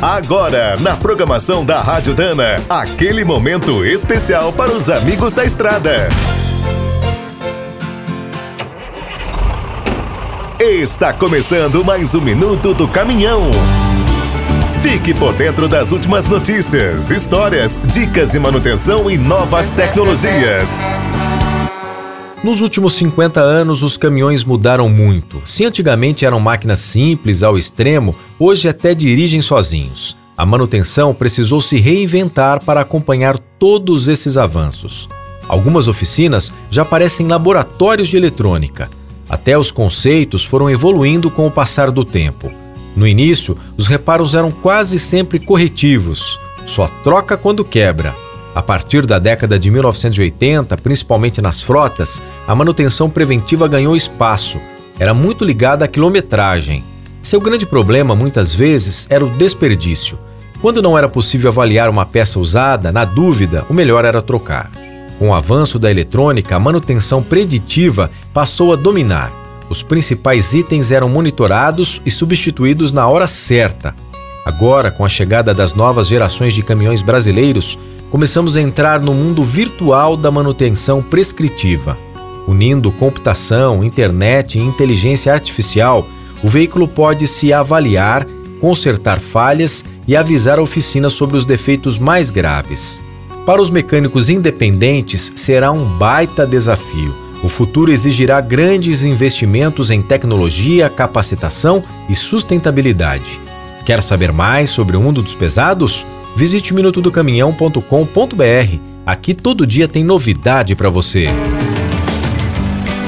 Agora, na programação da Rádio Dana, aquele momento especial para os amigos da estrada. Está começando mais um minuto do caminhão. Fique por dentro das últimas notícias, histórias, dicas de manutenção e novas tecnologias. Nos últimos 50 anos, os caminhões mudaram muito. Se antigamente eram máquinas simples ao extremo, hoje até dirigem sozinhos. A manutenção precisou se reinventar para acompanhar todos esses avanços. Algumas oficinas já parecem laboratórios de eletrônica. Até os conceitos foram evoluindo com o passar do tempo. No início, os reparos eram quase sempre corretivos, só troca quando quebra. A partir da década de 1980, principalmente nas frotas, a manutenção preventiva ganhou espaço. Era muito ligada à quilometragem. Seu grande problema, muitas vezes, era o desperdício. Quando não era possível avaliar uma peça usada, na dúvida, o melhor era trocar. Com o avanço da eletrônica, a manutenção preditiva passou a dominar. Os principais itens eram monitorados e substituídos na hora certa. Agora, com a chegada das novas gerações de caminhões brasileiros, começamos a entrar no mundo virtual da manutenção prescritiva. Unindo computação, internet e inteligência artificial, o veículo pode se avaliar, consertar falhas e avisar a oficina sobre os defeitos mais graves. Para os mecânicos independentes, será um baita desafio. O futuro exigirá grandes investimentos em tecnologia, capacitação e sustentabilidade. Quer saber mais sobre o mundo dos pesados? Visite minutodocaminhão.com.br. Aqui todo dia tem novidade para você.